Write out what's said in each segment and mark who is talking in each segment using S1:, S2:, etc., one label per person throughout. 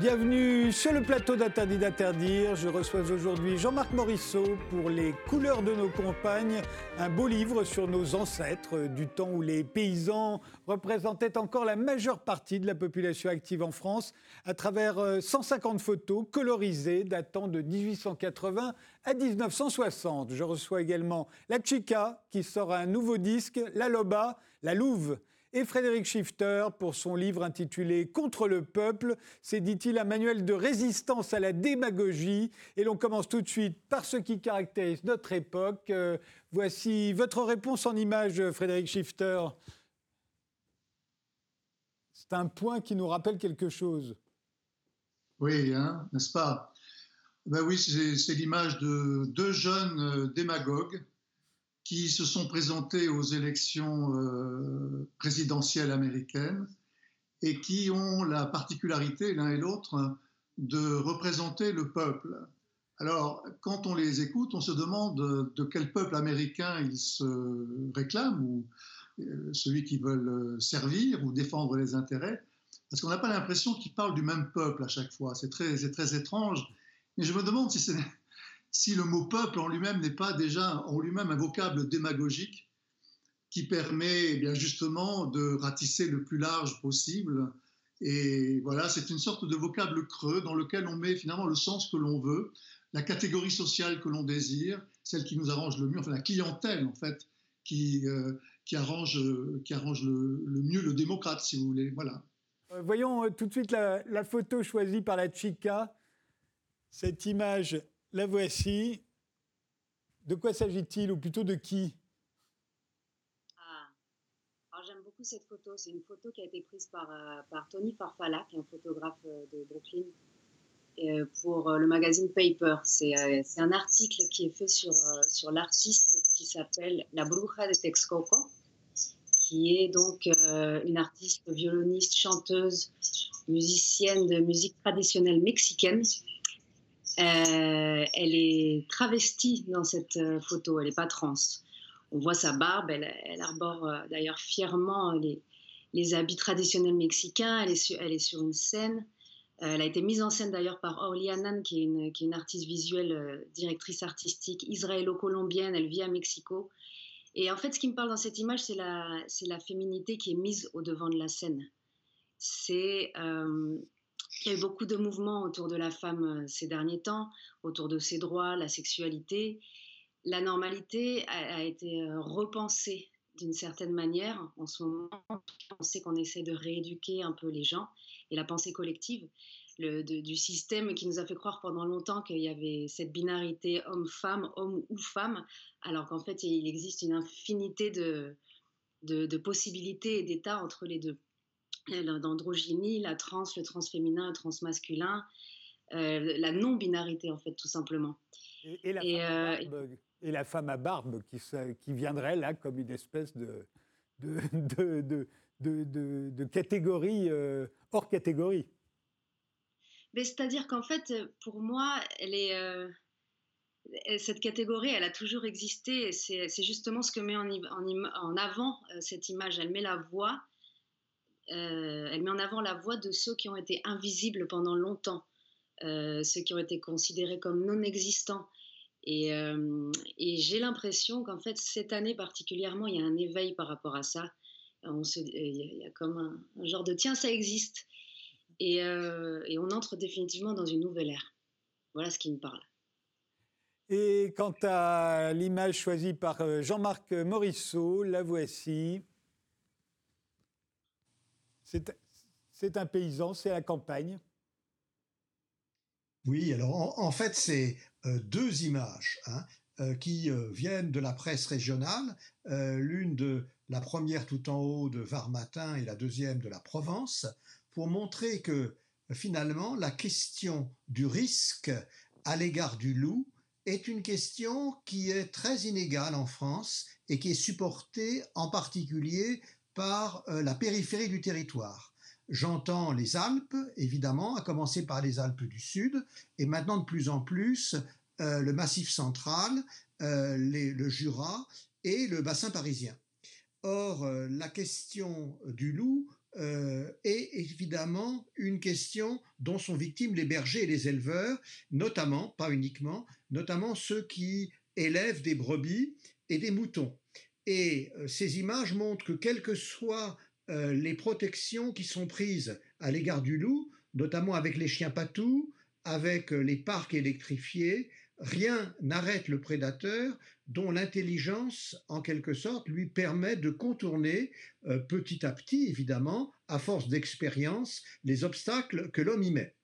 S1: Bienvenue sur le plateau d'Interdit d'interdire. Je reçois aujourd'hui Jean-Marc Morisseau pour Les couleurs de nos campagnes, un beau livre sur nos ancêtres du temps où les paysans représentaient encore la majeure partie de la population active en France à travers 150 euh, photos colorisées datant de 1880 à 1960. Je reçois également La Chica qui sort un nouveau disque, La Loba, La Louve et Frédéric Schifter pour son livre intitulé Contre le peuple. C'est, dit-il, un manuel de résistance à la démagogie. Et l'on commence tout de suite par ce qui caractérise notre époque. Euh, voici votre réponse en image, Frédéric Schifter. C'est un point qui nous rappelle quelque chose.
S2: Oui, hein, n'est-ce pas? Ben Oui, c'est l'image de deux jeunes euh, démagogues qui se sont présentés aux élections euh, présidentielles américaines et qui ont la particularité, l'un et l'autre, de représenter le peuple. Alors, quand on les écoute, on se demande de quel peuple américain ils se réclament, ou euh, celui qu'ils veulent servir ou défendre les intérêts, parce qu'on n'a pas l'impression qu'ils parlent du même peuple à chaque fois. C'est très, très étrange. Mais je me demande si c'est si le mot peuple en lui-même n'est pas déjà en lui-même un vocable démagogique qui permet eh bien justement de ratisser le plus large possible. Et voilà, c'est une sorte de vocable creux dans lequel on met finalement le sens que l'on veut, la catégorie sociale que l'on désire, celle qui nous arrange le mieux, enfin la clientèle en fait, qui, euh, qui arrange, qui arrange le, mieux le démocrate, si vous voulez. Voilà.
S1: Euh, voyons euh, tout de suite la, photo choisie par la Chica. Cette image la voici. De quoi s'agit-il, ou plutôt de qui?
S3: Ah. J'aime beaucoup cette photo. C'est une photo qui a été prise par, euh, Tony Farfalla, qui est un photographe euh, de Brooklyn, euh, pour le magazine Paper. C'est un article qui est fait sur, sur l'artiste qui s'appelle La Bruja de Texcoco, qui est donc une artiste violoniste, chanteuse, musicienne de musique traditionnelle mexicaine euh, elle est travestie dans cette euh, photo, elle n'est pas trans. On voit sa barbe, elle, arbore euh, d'ailleurs fièrement les, habits traditionnels mexicains, elle est sur, une scène. elle a été mise en scène d'ailleurs par Orly Annan, qui est une, artiste visuelle, directrice artistique israélo-colombienne, elle vit à Mexico. Et en fait, ce qui me parle dans cette image, c'est la féminité qui est mise au devant de la scène. C'est il y a eu beaucoup de mouvements autour de la femme euh, ces derniers temps, autour de ses droits, la sexualité. La normalité a, été euh, repensée d'une certaine manière. En ce moment, on sait qu'on essaie de rééduquer un peu les gens et la pensée collective le, du système qui nous a fait croire pendant longtemps qu'il y avait cette binarité homme-femme, homme ou femme, alors qu'en fait, il existe une infinité de possibilités et d'états entre les deux d'androgynie, la trans, le transféminin, le transmasculin, euh, la non-binarité en fait tout simplement.
S1: Et, la, femme à barbe qui, qui, viendrait là comme une espèce de, de, de, de, catégorie euh, hors catégorie.
S3: C'est-à-dire qu'en fait, pour moi, elle est, euh, cette catégorie, elle a toujours existé. C'est justement ce que met en, en, en avant cette image. Elle met la voix euh, elle met en avant la voix de ceux qui ont été invisibles pendant longtemps, euh, ceux qui ont été considérés comme non existants. Et, euh, j'ai l'impression qu'en fait, cette année particulièrement, il y a un éveil par rapport à ça. On il y a comme un, genre de tiens, ça existe. Et, et, on entre définitivement dans une nouvelle ère. Voilà ce qui me parle.
S1: Et quant à l'image choisie par Jean-Marc Morisseau, la voici. C'est un paysan, c'est la campagne.
S4: Oui, alors en, fait, c'est euh, deux images hein, euh, qui euh, viennent de la presse régionale, l'une de la première tout en haut de Var Matin et la deuxième de la Provence, pour montrer que finalement la question du risque à l'égard du loup est une question qui est très inégale en France et qui est supportée en particulier par euh, la périphérie du territoire. J'entends les Alpes, évidemment, à commencer par les Alpes du Sud, et maintenant de plus en plus euh, le Massif central, euh, le Jura et le bassin parisien. Or, la question du loup est évidemment une question dont sont victimes les bergers et les éleveurs, notamment, pas uniquement, notamment ceux qui élèvent des brebis et des moutons. Et ces images montrent que quelles que soient les protections qui sont prises à l'égard du loup, notamment avec les chiens patous, avec les parcs électrifiés, rien n'arrête le prédateur dont l'intelligence, en quelque sorte, lui permet de contourner euh, petit à petit, évidemment, à force d'expérience, les obstacles que l'homme y met.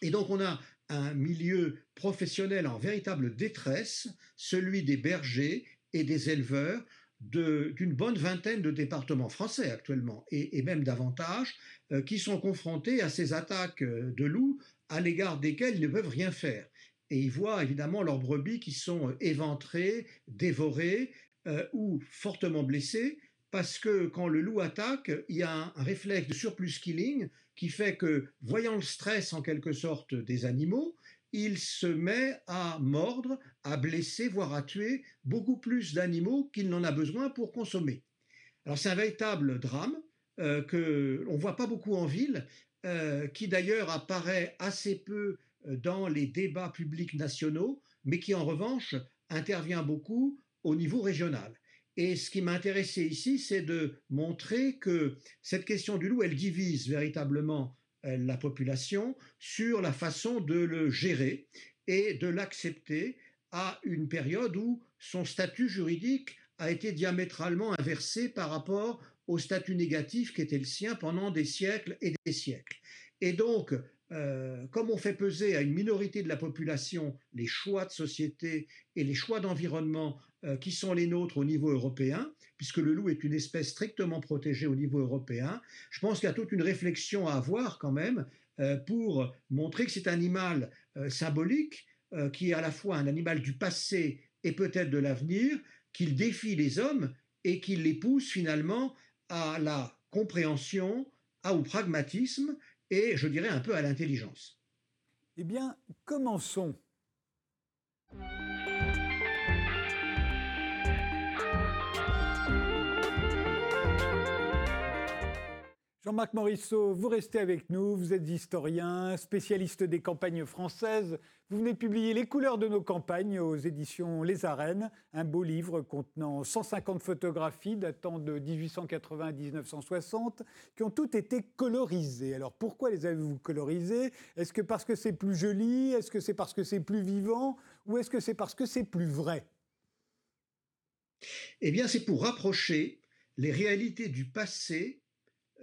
S4: Et donc on a un milieu professionnel en véritable détresse, celui des bergers et des éleveurs d'une bonne vingtaine de départements français actuellement, et, même davantage, euh, qui sont confrontés à ces attaques euh, de loups à l'égard desquelles ils ne peuvent rien faire. Et ils voient évidemment leurs brebis qui sont euh, éventrées, dévorées ou fortement blessées, parce que quand le loup attaque, il y a un, réflexe de surplus killing qui fait que, voyant le stress en quelque sorte des animaux, il se met à mordre, à blesser, voire à tuer beaucoup plus d'animaux qu'il n'en a besoin pour consommer. Alors c'est un véritable drame euh, que on voit pas beaucoup en ville, euh, qui d'ailleurs apparaît assez peu euh, dans les débats publics nationaux, mais qui en revanche intervient beaucoup au niveau régional. Et ce qui m'a intéressé ici, c'est de montrer que cette question du loup, elle divise véritablement la population sur la façon de le gérer et de l'accepter à une période où son statut juridique a été diamétralement inversé par rapport au statut négatif qui était le sien pendant des siècles et des siècles. Et donc, euh, comme on fait peser à une minorité de la population les choix de société et les choix d'environnement euh, qui sont les nôtres au niveau européen, puisque le loup est une espèce strictement protégée au niveau européen, je pense qu'il y a toute une réflexion à avoir quand même euh, pour montrer que c'est un animal symbolique, qui est à la fois un animal du passé et peut-être de l'avenir, qu'il défie les hommes et qu'il les pousse finalement à la compréhension, au pragmatisme et je dirais un peu à l'intelligence.
S1: Eh bien, commençons. Jean-Marc Morisseau, vous restez avec nous, vous êtes historien, spécialiste des campagnes françaises. Vous venez publier Les couleurs de nos campagnes aux éditions Les Arènes, un beau livre contenant 150 photographies datant de 1880 à 1960 qui ont toutes été colorisées. Alors pourquoi les avez-vous colorisées? Est-ce que parce que c'est plus joli? Est-ce que c'est parce que c'est plus vivant? Ou est-ce que c'est parce que c'est plus vrai?
S4: Eh bien, c'est pour rapprocher les réalités du passé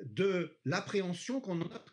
S4: de l'appréhension qu'on a.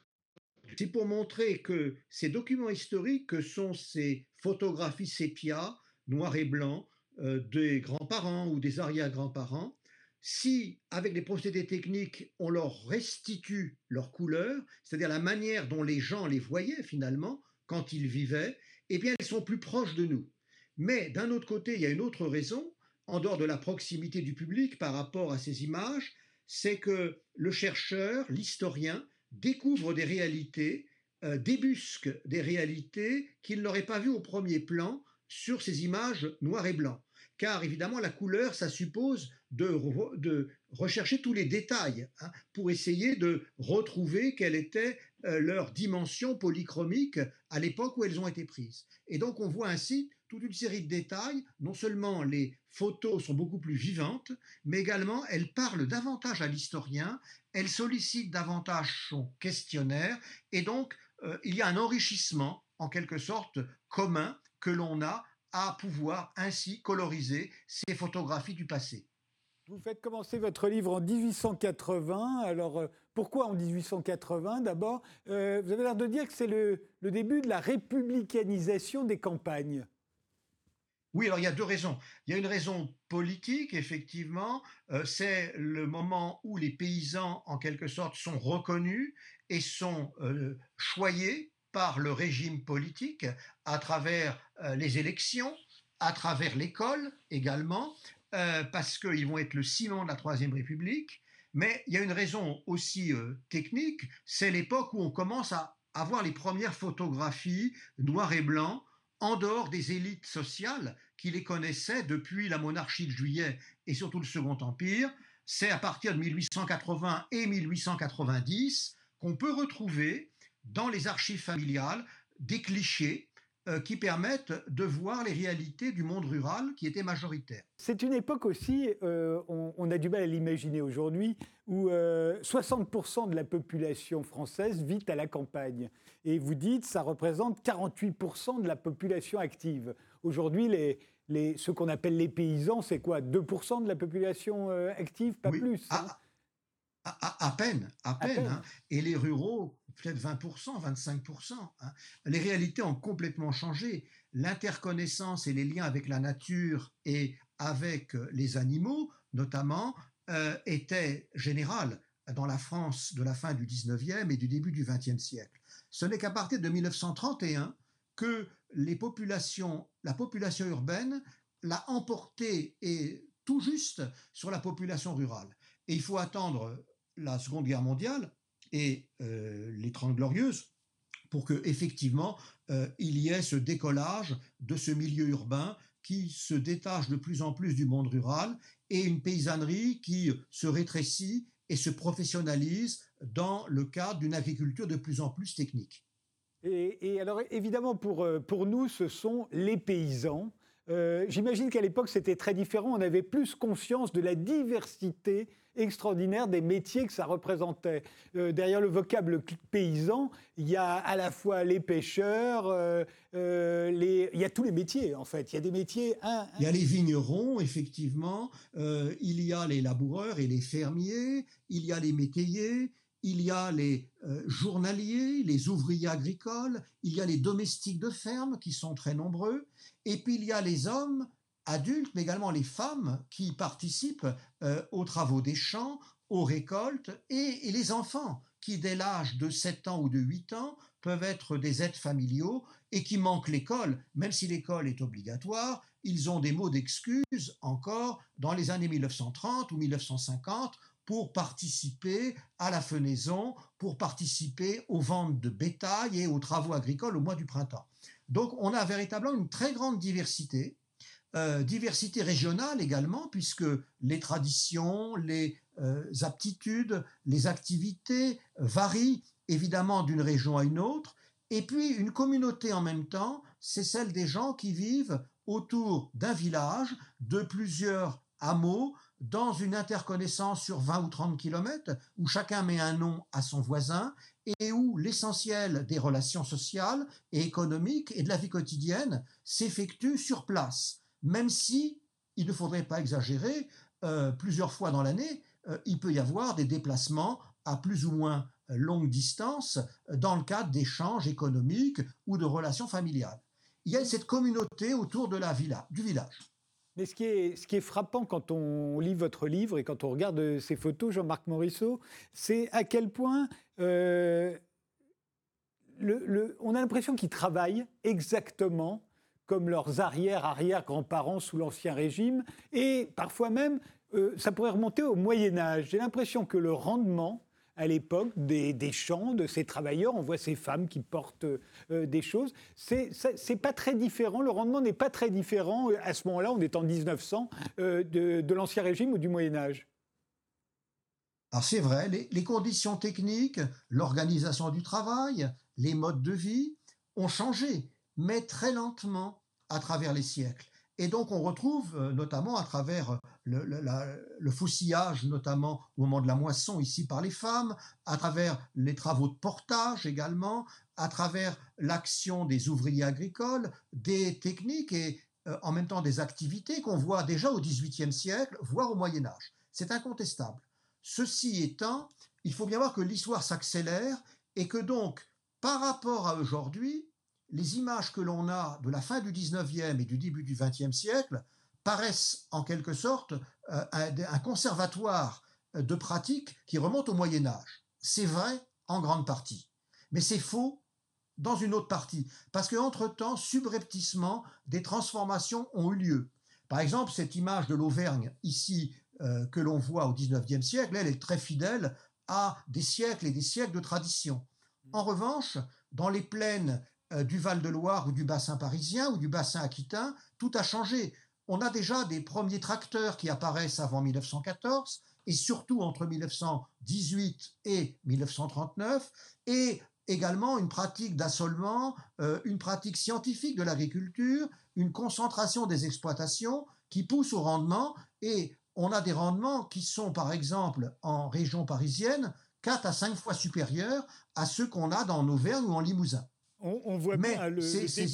S4: C'est pour montrer que ces documents historiques, que sont ces photographies sépia, noir et blanc, euh, des grands-parents ou des arrière-grands-parents, si, avec les procédés techniques, on leur restitue leur couleur, c'est-à-dire la manière dont les gens les voyaient finalement quand ils vivaient, eh bien, elles sont plus proches de nous. Mais d'un autre côté, il y a une autre raison, en dehors de la proximité du public par rapport à ces images, c'est que le chercheur, l'historien, découvre des réalités, euh, débusque des réalités qu'il n'aurait pas vues au premier plan sur ces images noires et blanc. Car évidemment, la couleur, ça suppose de, rechercher tous les détails hein, pour essayer de retrouver quelle était euh, leur dimension polychromique à l'époque où elles ont été prises. Et donc, on voit ainsi toute une série de détails. Non seulement les photos sont beaucoup plus vivantes, mais également elles parlent davantage à l'historien, elles sollicitent davantage son questionnaire, et donc euh, il y a un enrichissement, en quelque sorte, commun que l'on a à pouvoir ainsi coloriser ces photographies du passé.
S1: Vous faites commencer votre livre en 1880. Alors, euh, pourquoi en 1880 D'abord, euh, vous avez l'air de dire que c'est le, début de la républicanisation des campagnes.
S4: Oui, alors il y a deux raisons. Il y a une raison politique, effectivement, euh, c'est le moment où les paysans, en quelque sorte, sont reconnus et sont euh, choyés par le régime politique à travers euh, les élections, à travers l'école également, parce qu'ils vont être le ciment de la Troisième République. Mais il y a une raison aussi technique, c'est l'époque où on commence à avoir les premières photographies noir et blanc en dehors des élites sociales qui les connaissaient depuis la monarchie de Juillet et surtout le Second Empire, c'est à partir de 1880 et 1890 qu'on peut retrouver dans les archives familiales des clichés euh, qui permettent de voir les réalités du monde rural qui était majoritaire.
S1: C'est une époque aussi, euh, on, a du mal à l'imaginer aujourd'hui, où 60% euh, de la population française vit à la campagne. Et vous dites, ça représente 48% de la population active. Aujourd'hui, les, les, ce qu'on appelle les paysans, c'est quoi? 2% de la population active, pas plus
S4: hein? à, peine, à, peine. Hein. Et les ruraux, peut-être 20%, 25%. Hein. Les réalités ont complètement changé. L'interconnaissance et les liens avec la nature et avec euh, les animaux, notamment, euh, étaient générales dans la France de la fin du 19e et du début du 20e siècle. Ce n'est qu'à partir de 1931 que les populations, la population urbaine l'a emporté et tout juste sur la population rurale. Et il faut attendre la Seconde Guerre mondiale et euh, les Trente Glorieuses pour que effectivement euh, il y ait ce décollage de ce milieu urbain qui se détache de plus en plus du monde rural et une paysannerie qui se rétrécit et se professionnalise dans le cadre d'une agriculture de plus en plus technique.
S1: Et, alors évidemment pour, euh, pour nous ce sont les paysans. J'imagine qu'à l'époque c'était très différent, on avait plus conscience de la diversité extraordinaire des métiers que ça représentait. Euh, derrière le vocable paysan, il y a à la fois les pêcheurs, euh, euh, les... il y a tous les métiers en fait. Il y a des métiers.
S4: Il y a les vignerons, effectivement. il y a les laboureurs et les fermiers. Il y a les métayers. Il y a les journaliers, les ouvriers agricoles. Il y a les domestiques de ferme qui sont très nombreux. Et puis il y a les hommes adultes, mais également les femmes qui participent euh, aux travaux des champs, aux récoltes, et, les enfants qui, dès l'âge de 7 ans ou de 8 ans, peuvent être des aides familiaux et qui manquent l'école, même si l'école est obligatoire, ils ont des mots d'excuse encore dans les années 1930 ou 1950 pour participer à la fenaison, pour participer aux ventes de bétail et aux travaux agricoles au mois du printemps. Donc on a véritablement une très grande diversité euh, diversité régionale également, puisque les traditions, les euh, aptitudes, les activités varient évidemment d'une région à une autre. Et puis une communauté en même temps, c'est celle des gens qui vivent autour d'un village, de plusieurs hameaux, dans une interconnaissance sur 20 ou 30 kilomètres, où chacun met un nom à son voisin et où l'essentiel des relations sociales et économiques et de la vie quotidienne s'effectue sur place même si, il ne faudrait pas exagérer, euh, plusieurs fois dans l'année, euh, il peut y avoir des déplacements à plus ou moins longue distance euh, dans le cadre d'échanges économiques ou de relations familiales. Il y a cette communauté autour de la villa, du village.
S1: Mais ce qui, est, frappant quand on lit votre livre et quand on regarde ces photos, Jean-Marc Morisseau, c'est à quel point le, on a l'impression qu'ils travaillent exactement comme leurs arrière-arrière-grands-parents sous l'Ancien Régime, et parfois même, euh, ça pourrait remonter au Moyen Âge. J'ai l'impression que le rendement à l'époque des, champs de ces travailleurs, on voit ces femmes qui portent euh, des choses, c'est pas très différent, le rendement n'est pas très différent euh, à ce moment-là, on est en 1900, de, l'Ancien Régime ou du Moyen Âge?
S4: Alors c'est vrai, les conditions techniques, l'organisation du travail, les modes de vie ont changé, mais très lentement à travers les siècles. Et donc on retrouve euh, notamment à travers le, le, faucillage, notamment au moment de la moisson ici par les femmes, à travers les travaux de portage également, à travers l'action des ouvriers agricoles, des techniques et euh, en même temps des activités qu'on voit déjà au XVIIIe siècle, voire au Moyen Âge. C'est incontestable. Ceci étant, il faut bien voir que l'histoire s'accélère et que donc, par rapport à aujourd'hui, les images que l'on a de la fin du 19e et du début du 20e siècle paraissent en quelque sorte euh, un, conservatoire de pratiques qui remonte au Moyen Âge. C'est vrai en grande partie, mais c'est faux dans une autre partie, parce qu'entre-temps, subrepticement, des transformations ont eu lieu. Par exemple, cette image de l'Auvergne ici euh, que l'on voit au 19e siècle, elle est très fidèle à des siècles et des siècles de tradition. En revanche, dans les plaines euh, du Val-de-Loire ou du bassin parisien ou du bassin aquitain, tout a changé. On a déjà des premiers tracteurs qui apparaissent avant 1914, et surtout entre 1918 et 1939, et également une pratique d'assolement, euh, une pratique scientifique de l'agriculture, une concentration des exploitations qui pousse au rendement, et on a des rendements qui sont, par exemple, en région parisienne, 4 à 5 fois supérieurs à ceux qu'on a dans Auvergne ou en Limousin.
S1: On, voit bien le, ces,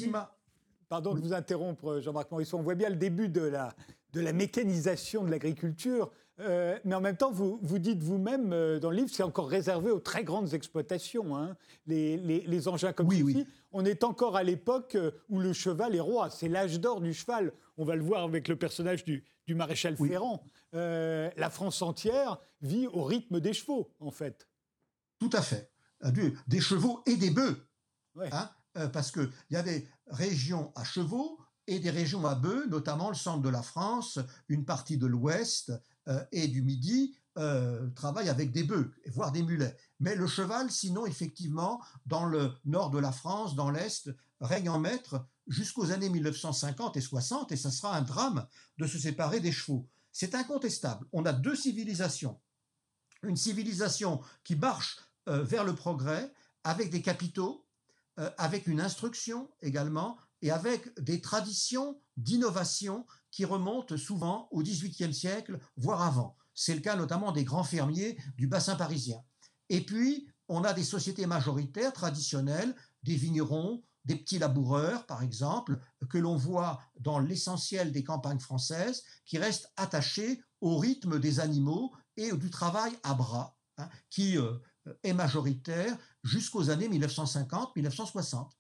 S1: Pardon de vous interrompre, Jean-Marc Morisson. On voit bien le début de la, de la mécanisation de l'agriculture. Euh, mais en même temps, vous, vous dites vous-même euh, dans le livre, c'est encore réservé aux très grandes exploitations, hein, les, les, engins comme oui, Oui. On est encore à l'époque euh, où le cheval est roi. C'est l'âge d'or du cheval. On va le voir avec le personnage du, du maréchal Ferrand. la France entière vit au rythme des chevaux, en fait.
S4: Tout à fait. Des chevaux et des bœufs. Hein parce qu'il y a des régions à chevaux et des régions à bœufs, notamment le centre de la France, une partie de l'ouest euh, et du midi, euh, travaillent avec des bœufs, voire des mulets. Mais le cheval, sinon, effectivement, dans le nord de la France, dans l'est, règne en maître jusqu'aux années 1950 et 60, et ça sera un drame de se séparer des chevaux. C'est incontestable. On a deux civilisations. Une civilisation qui marche euh, vers le progrès avec des capitaux, avec une instruction également, et avec des traditions d'innovation qui remontent souvent au XVIIIe siècle, voire avant. C'est le cas notamment des grands fermiers du bassin parisien. Et puis, on a des sociétés majoritaires traditionnelles, des vignerons, des petits laboureurs, par exemple, que l'on voit dans l'essentiel des campagnes françaises, qui restent attachés au rythme des animaux et du travail à bras, hein, qui euh, est majoritaire jusqu'aux années 1950-1960.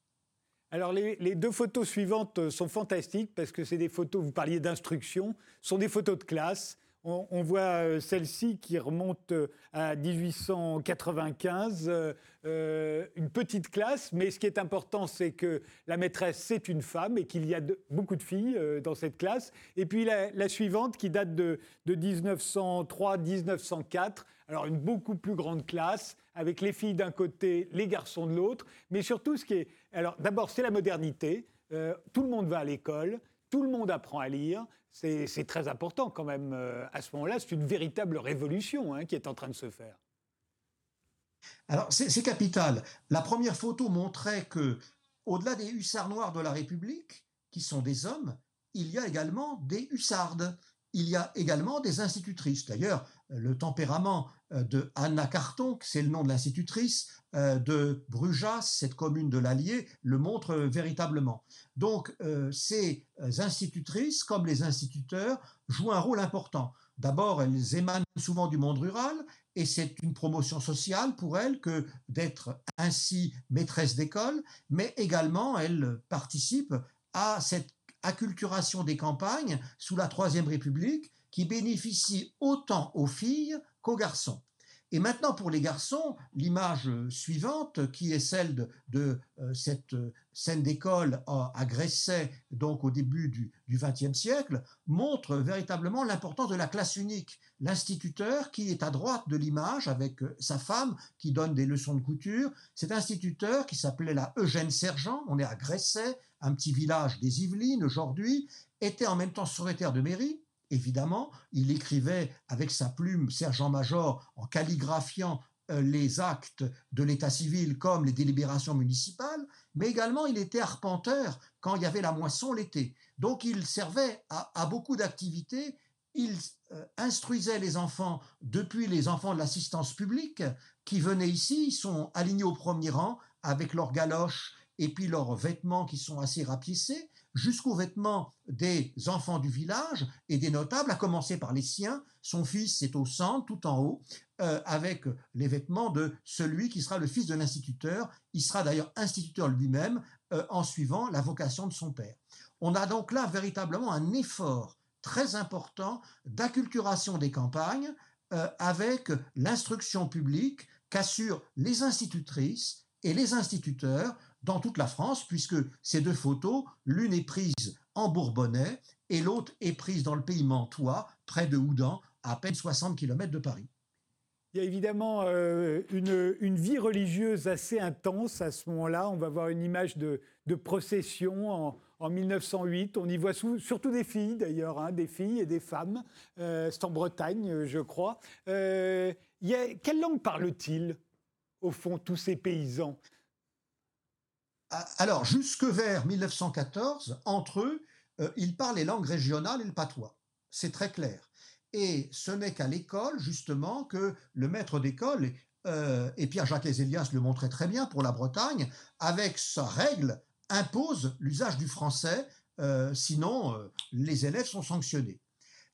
S1: Alors les, deux photos suivantes euh, sont fantastiques parce que c'est des photos, vous parliez d'instruction, sont des photos de classe. On, voit euh, celle-ci qui remonte euh, à 1895, une petite classe, mais ce qui est important, c'est que la maîtresse, c'est une femme et qu'il y a beaucoup de filles dans cette classe. Et puis la, suivante qui date de 1903-1904, alors une beaucoup plus grande classe, avec les filles d'un côté, les garçons de l'autre, mais surtout ce qui est... Alors d'abord, c'est la modernité, euh, tout le monde va à l'école, tout le monde apprend à lire, c'est très important quand même euh, à ce moment-là, c'est une véritable révolution hein, qui est en train de se faire.
S4: Alors c'est capital. La première photo montrait que, au-delà des hussards noirs de la République, qui sont des hommes, il y a également des hussardes. Il y a également des institutrices. D'ailleurs, le tempérament de Anna Carton, c'est le nom de l'institutrice, euh, de Brujas, cette commune de l'Allier, le montre véritablement. Donc euh, ces institutrices, comme les instituteurs, jouent un rôle important. D'abord, elles émanent souvent du monde rural et c'est une promotion sociale pour elles que d'être ainsi maîtresse d'école, mais également elles participent à cette acculturation des campagnes sous la Troisième République qui bénéficie autant aux filles qu'aux garçons. Et maintenant, pour les garçons, l'image suivante, qui est celle de, euh, cette euh, scène d'école à, Gresset, donc au début du XXe siècle, montre véritablement l'importance de la classe unique. L'instituteur qui est à droite de l'image avec euh, sa femme qui donne des leçons de couture, cet instituteur qui s'appelait la Eugène Sergent, on est à Gresset, un petit village des Yvelines aujourd'hui, était en même temps secrétaire de mairie, évidemment. Il écrivait avec sa plume sergent-major en calligraphiant euh, les actes de l'état civil comme les délibérations municipales, mais également il était arpenteur quand il y avait la moisson l'été. Donc il servait à, beaucoup d'activités. Il euh, instruisait les enfants depuis les enfants de l'assistance publique qui venaient ici, ils sont alignés au premier rang avec leurs galoches et puis leurs vêtements qui sont assez rapiécés jusqu'aux vêtements des enfants du village et des notables, à commencer par les siens. Son fils est au centre, tout en haut, euh, avec les vêtements de celui qui sera le fils de l'instituteur. Il sera d'ailleurs instituteur lui-même euh, en suivant la vocation de son père. On a donc là véritablement un effort très important d'acculturation des campagnes euh, avec l'instruction publique qu'assurent les institutrices et les instituteurs dans toute la France, puisque ces deux photos, l'une est prise en Bourbonnais et l'autre est prise dans le pays mantois, près de Houdan, à peine 60 km de Paris.
S1: Il y a évidemment euh, une, vie religieuse assez intense à ce moment-là. On va voir une image de, procession en, 1908. On y voit surtout des filles d'ailleurs, hein, des filles et des femmes. Euh, c'est en Bretagne, je crois. Euh, quelle langue parlent-ils, au fond, tous ces paysans?
S4: Alors, jusque vers 1914, entre eux, ils parlent les langues régionales et le patois. C'est très clair. Et ce n'est qu'à l'école, justement, que le maître d'école, euh, et Pierre-Jacques Ezélias le montrait très bien pour la Bretagne, avec sa règle, impose l'usage du français, euh, sinon euh, les élèves sont sanctionnés.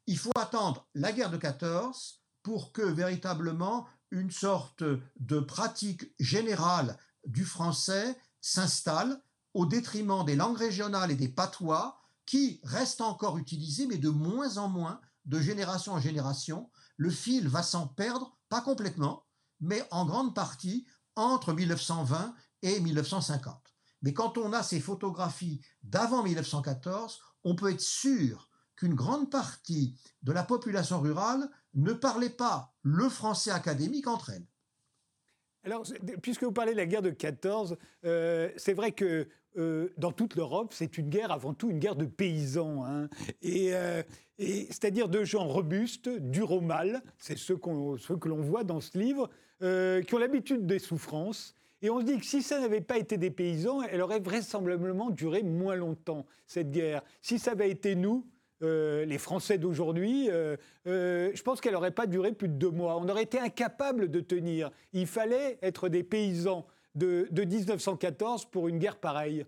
S4: Il faut attendre la guerre de 14 pour que véritablement une sorte de pratique générale du français s'installe au détriment des langues régionales et des patois qui restent encore utilisés, mais de moins en moins de génération en génération, le fil va s'en perdre, pas complètement, mais en grande partie entre 1920 et 1950. Mais quand on a ces photographies d'avant 1914, on peut être sûr qu'une grande partie de la population rurale ne parlait pas le français académique entre elles.
S1: Alors, puisque vous parlez de la guerre de 14, euh, c'est vrai que euh, dans toute l'Europe, c'est une guerre avant tout une guerre de paysans, hein. euh, et, c'est-à-dire de gens robustes, durs au mal, c'est ceux, que l'on voit dans ce livre, qui ont l'habitude des souffrances. Et on se dit que si ça n'avait pas été des paysans, elle aurait vraisemblablement duré moins longtemps, cette guerre. Si ça avait été nous, euh, les Français d'aujourd'hui, euh, euh, je pense qu'elle n'aurait pas duré plus de deux mois. On aurait été incapable de tenir. Il fallait être des paysans de, 1914 pour une guerre pareille.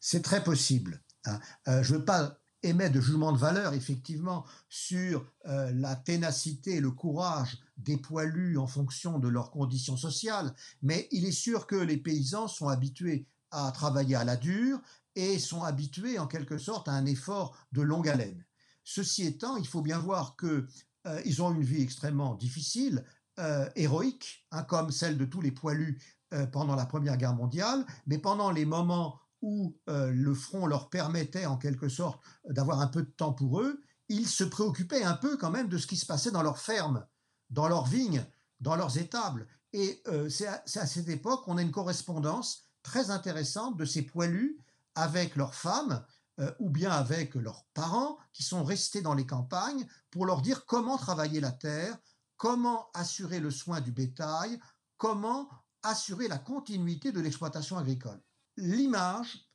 S4: C'est très possible. Hein. je ne veux pas émettre de jugement de valeur, effectivement, sur la ténacité et le courage des poilus en fonction de leurs conditions sociales, mais il est sûr que les paysans sont habitués à travailler à la dure, et sont habitués en quelque sorte à un effort de longue haleine. Ceci étant, il faut bien voir qu'ils euh, ont une vie extrêmement difficile, euh, héroïque, hein, comme celle de tous les poilus euh, pendant la Première Guerre mondiale, mais pendant les moments où le front leur permettait en quelque sorte d'avoir un peu de temps pour eux, ils se préoccupaient un peu quand même de ce qui se passait dans leurs fermes, dans leurs vignes, dans leurs étables. Et c'est à, cette époque qu'on a une correspondance très intéressante de ces poilus avec leurs femmes euh, ou bien avec leurs parents qui sont restés dans les campagnes pour leur dire comment travailler la terre, comment assurer le soin du bétail, comment assurer la continuité de l'exploitation agricole. L'image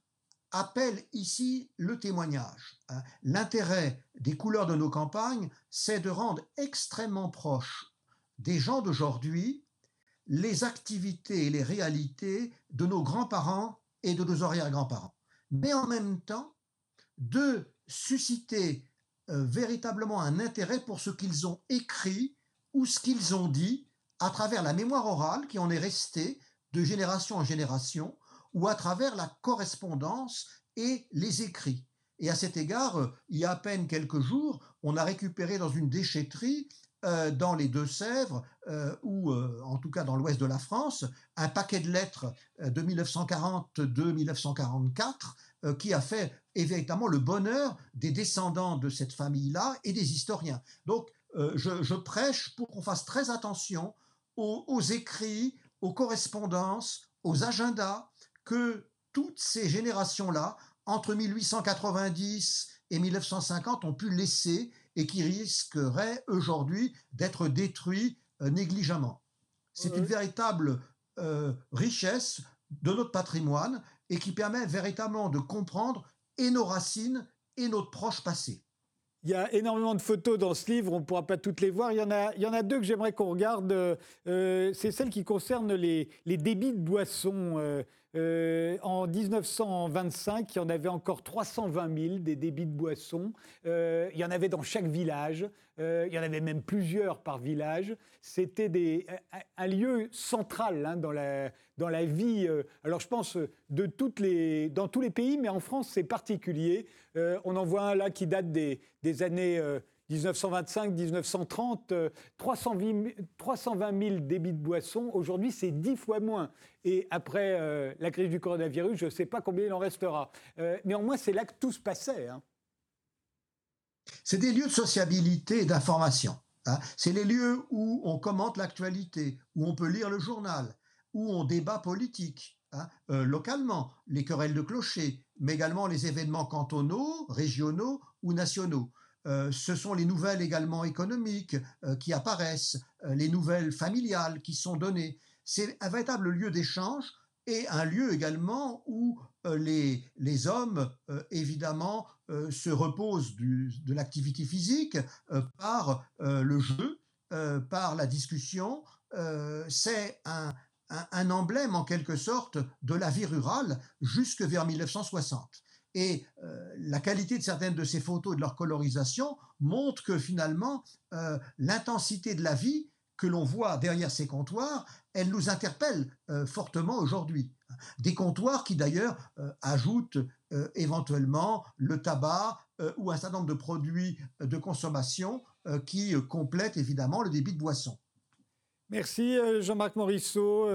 S4: appelle ici le témoignage. Hein. L'intérêt des couleurs de nos campagnes, c'est de rendre extrêmement proches des gens d'aujourd'hui les activités et les réalités de nos grands-parents et de nos arrière-grands-parents mais en même temps de susciter euh, véritablement un intérêt pour ce qu'ils ont écrit ou ce qu'ils ont dit à travers la mémoire orale qui en est restée de génération en génération ou à travers la correspondance et les écrits. Et à cet égard, euh, il y a à peine quelques jours, on a récupéré dans une déchetterie euh, dans les Deux-Sèvres, ou en tout cas dans l'ouest de la France, un paquet de lettres de 1942-1944 euh, qui a fait véritablement le bonheur des descendants de cette famille-là et des historiens. Donc, euh, je, prêche pour qu'on fasse très attention aux, écrits, aux correspondances, aux agendas que toutes ces générations-là, entre 1890 et 1950, ont pu laisser et qui risqueraient aujourd'hui d'être détruits euh, négligemment. C'est une véritable richesse de notre patrimoine et qui permet véritablement de comprendre et nos racines et notre proche passé.
S1: Il y a énormément de photos dans ce livre, on ne pourra pas toutes les voir. Il y en a, il y en a deux que j'aimerais qu'on regarde. Euh, c'est celles qui concernent les, les débits de boissons. Euh, euh, en 1925, il y en avait encore 320 000 des débits de boissons. il y en avait dans chaque village. il y en avait même plusieurs par village. C'était un, lieu central hein, dans, la, dans la vie. alors je pense de toutes les, dans tous les pays, mais en France c'est particulier. on en voit un là qui date des années 1925-1930, 320 000 débits de boissons. Aujourd'hui, c'est 10 fois moins. Et après euh, la crise du coronavirus, je ne sais pas combien il en restera. Euh, néanmoins, c'est là que tout se passait. Hein.
S4: C'est des lieux de sociabilité et d'information. Hein. C'est les lieux où on commente l'actualité, où on peut lire le journal, où on débat politique. Hein, euh, localement, les querelles de clocher, mais également les événements cantonaux, régionaux ou nationaux. Euh, ce sont les nouvelles également économiques euh, qui apparaissent, les nouvelles familiales qui sont données. C'est un véritable lieu d'échange et un lieu également où les, les, hommes, évidemment, se reposent de l'activité physique par le jeu, par la discussion. C'est un, un, emblème en quelque sorte de la vie rurale jusque vers 1960. Et euh, la qualité de certaines de ces photos et de leur colorisation montre que finalement, euh, l'intensité de la vie que l'on voit derrière ces comptoirs, elle nous interpelle euh, fortement aujourd'hui. Des comptoirs qui d'ailleurs ajoutent éventuellement le tabac ou un certain nombre de produits de consommation qui complètent évidemment le débit de boisson.
S1: Merci Jean-Marc Morisseau.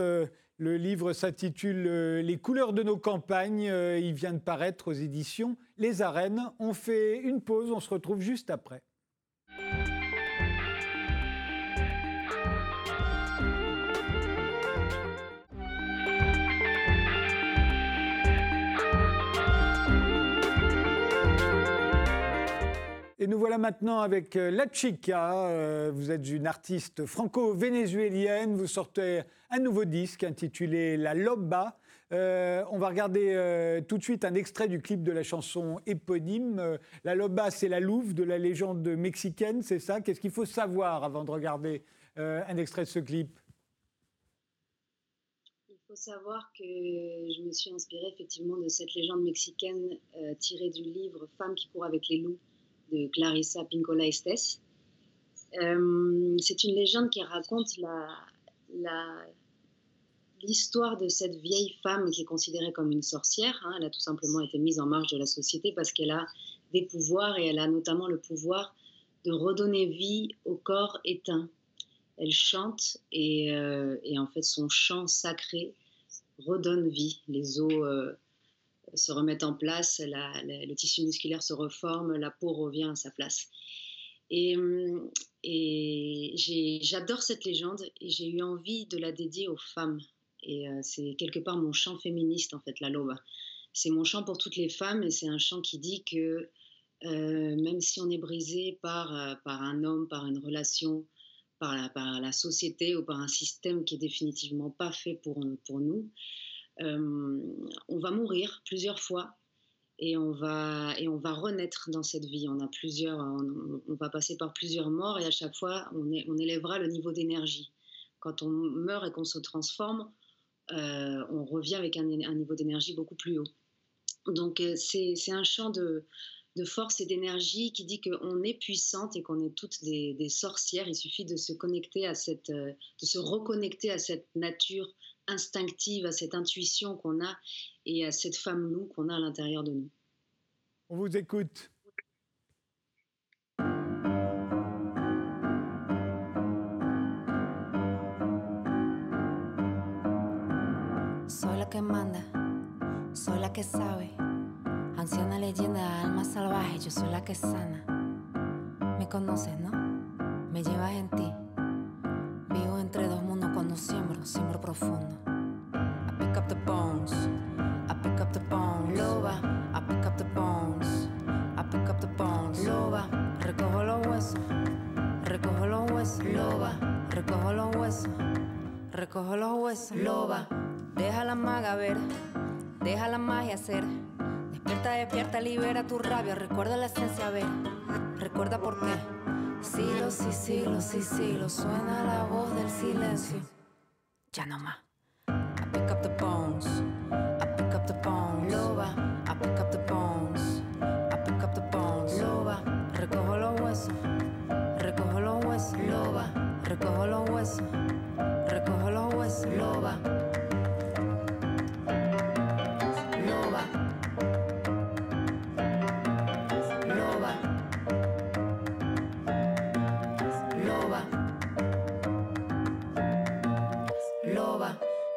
S1: Euh, le livre s'intitule euh, Les couleurs de nos campagnes. Il vient de paraître aux éditions Les Arènes. On fait une pause, on se retrouve juste après. Et nous voilà maintenant avec euh, La Chica. Euh, vous êtes une artiste franco-vénézuélienne. Vous sortez un nouveau disque intitulé La Loba. Euh, on va regarder tout de suite un extrait du clip de la chanson éponyme. la Loba, c'est la louve de la légende mexicaine, c'est ça? Qu'est-ce qu'il faut savoir avant de regarder un extrait de ce clip?
S3: Il faut savoir que je me suis inspirée effectivement de cette légende mexicaine tirée du livre Femme qui court avec les loups de Clarissa Pincola Estes. Euh, c'est une légende qui raconte l'histoire de cette vieille femme qui est considérée comme une sorcière. Hein. Elle a tout simplement été mise en marge de la société parce qu'elle a des pouvoirs et elle a notamment le pouvoir de redonner vie au corps éteint. Elle chante et, euh, en fait son chant sacré redonne vie. Les os euh, se remettent en place, le tissu musculaire se reforme, la peau revient à sa place. Et, j'adore cette légende et j'ai eu envie de la dédier aux femmes. Et euh, c'est quelque part mon chant féministe, en fait, la loba. C'est mon chant pour toutes les femmes et c'est un chant qui dit que euh, même si on est brisé par, euh, un homme, par une relation, par la, société ou par un système qui est définitivement pas fait pour, nous, on va mourir plusieurs fois et on va et on va renaître dans cette vie. On a plusieurs, on, va passer par plusieurs morts et à chaque fois on, élèvera le niveau d'énergie. Quand on meurt et qu'on se transforme, euh, on revient avec un, niveau d'énergie beaucoup plus haut. Donc euh, c'est un champ de, force et d'énergie qui dit qu'on est puissante et qu'on est toutes des, des, sorcières. Il suffit de se connecter à cette, de se reconnecter à cette nature instinctive, à cette intuition qu'on a et à cette femme loup qu'on a à l'intérieur de nous.
S1: On vous écoute.
S5: Soy la que manda, soy la que sabe. Anciana leyenda, alma salvaje, yo soy la que sana. Me conoces, ¿no? Me llevas en ti. Vivo entre dos siembro, siembro profundo. I pick up the bones, I pick up the bones. Loba, I pick up the bones, I pick up the bones. Loba, recojo los huesos, recojo los huesos. Loba, recojo los huesos, recojo los huesos. Loba, deja la maga ver, deja la magia ser. Despierta, despierta, libera tu rabia, recuerda la esencia, ver, recuerda por qué. Siglos y siglos y siglos suena la voz del silencio. I pick up the bones.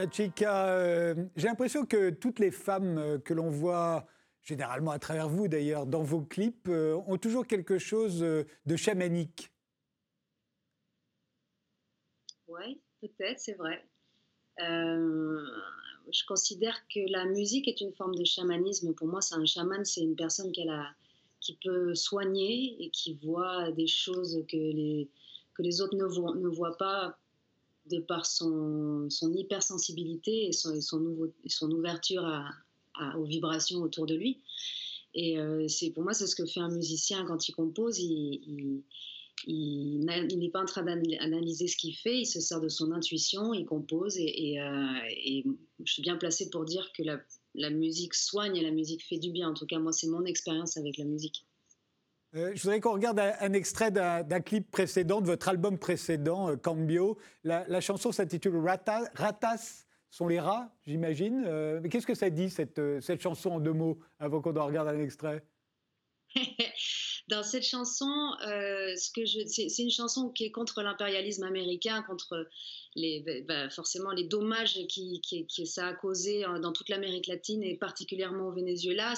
S1: La euh, j'ai l'impression que toutes les femmes euh, que l'on voit, généralement à travers vous d'ailleurs, dans vos clips, euh, ont toujours quelque chose de chamanique.
S3: Oui, peut-être, c'est vrai. je considère que la musique est une forme de chamanisme. Pour moi, c'est un chaman, c'est une personne qui, a, qui peut soigner et qui voit des choses que les, que les autres ne voient pas de par son, hypersensibilité et son, ouverture aux vibrations autour de lui. Et euh, c'est pour moi, c'est ce que fait un musicien quand il compose. Il, il, n'est pas en train d'analyser ce qu'il fait, il se sert de son intuition, il compose. Et, euh, et, je suis bien placée pour dire que la, la musique soigne et la musique fait du bien. En tout cas, moi, c'est mon expérience avec la musique.
S1: Euh, je voudrais qu'on regarde un, extrait d'un clip précédent, de votre album précédent, euh, Cambio. La, chanson s'intitule Ratas sont les rats, j'imagine. Euh, mais qu'est-ce que ça dit, cette, cette chanson en deux mots, avant qu'on regarde un extrait?
S3: dans cette chanson, euh, que c'est, une chanson qui est contre l'impérialisme américain, contre les, bah, forcément les dommages qui, ça a causé dans toute l'Amérique latine et particulièrement au Venezuela.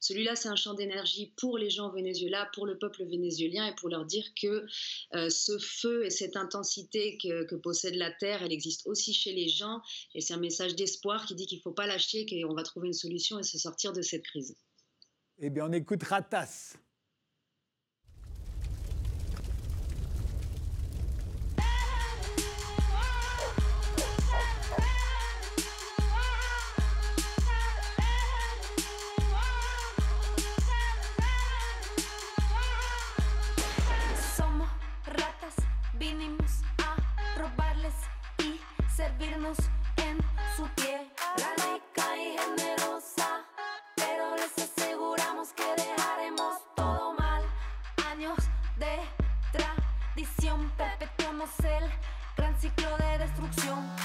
S3: Celui-là, c'est un chant d'énergie pour les gens au Venezuela, pour le peuple vénézuélien et pour leur dire que euh, ce feu et cette intensité que, que, possède la terre, elle existe aussi chez les gens. Et c'est un message d'espoir qui dit qu'il ne faut pas lâcher, qu'on va trouver une solution et se sortir de cette crise.
S1: Eh bien, on écoute Ratas. servirnos
S5: en su pie, La rica y generosa, pero les aseguramos que dejaremos todo mal. Años de tradición, perpetuamos el gran ciclo de destrucción.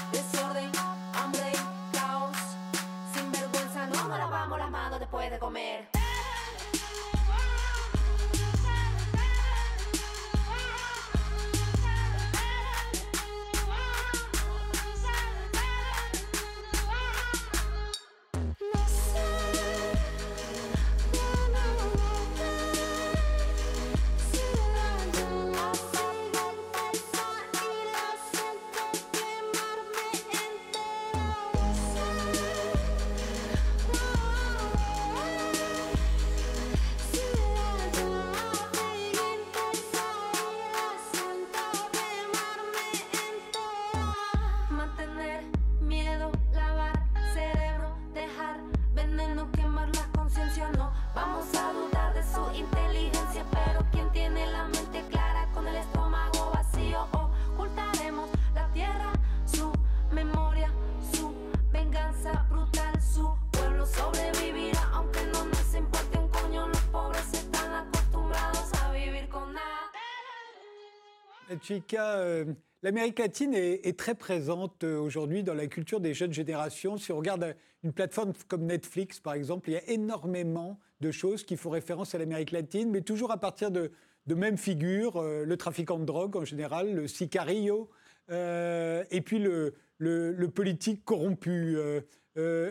S1: Euh, l'Amérique latine est, très présente euh, aujourd'hui dans la culture des jeunes générations. Si on regarde une plateforme comme Netflix, par exemple, il y a énormément de choses qui font référence à l'Amérique latine, mais toujours à partir de, de mêmes figures, euh, le trafiquant de drogue en général, le sicario, et puis le, le politique corrompu.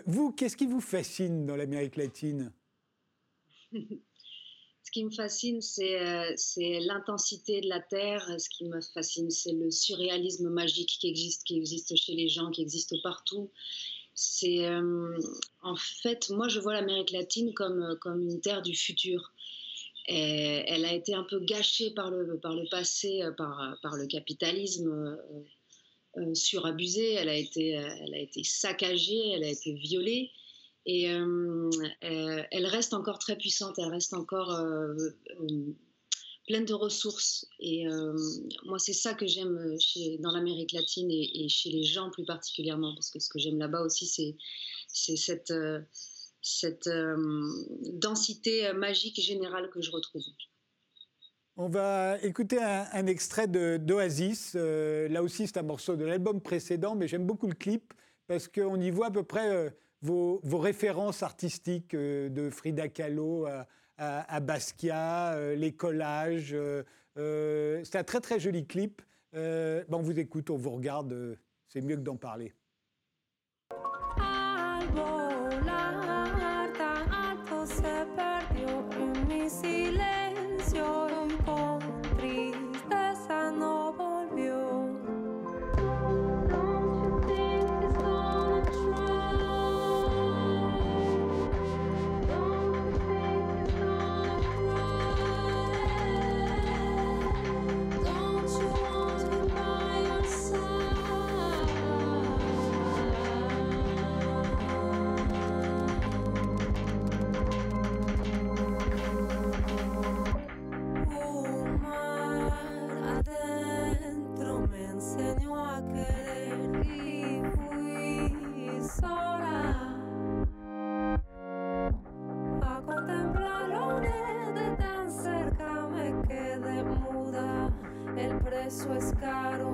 S1: vous, qu'est-ce qui vous fascine dans l'Amérique latine?
S3: Ce qui me fascine, euh, c'est l'intensité de la Terre. Ce qui me fascine, c'est le surréalisme magique qui existe, qui existe chez les gens, qui existe partout. C'est euh, en fait, moi, je vois l'Amérique latine comme, comme une terre du futur. Elle a été un peu gâchée par le, passé, euh, par, le capitalisme surabusé. Elle a, été, elle a été saccagée, elle a été violée. Et euh, euh, elle reste encore très puissante, elle reste encore euh, pleine de ressources. Et moi, c'est ça que j'aime dans l'Amérique latine et, chez les gens plus particulièrement, parce que ce que j'aime là-bas aussi, c'est cette, densité magique générale que je retrouve.
S1: On va écouter un, extrait d'Oasis. là aussi, c'est un morceau de l'album précédent, mais j'aime beaucoup le clip parce qu'on y voit à peu près vos, références artistiques de Frida Kahlo à, Basquiat, les collages. c'est un très très joli clip. on vous écoute, on vous regarde. c'est mieux que d'en parler. el precio es caro,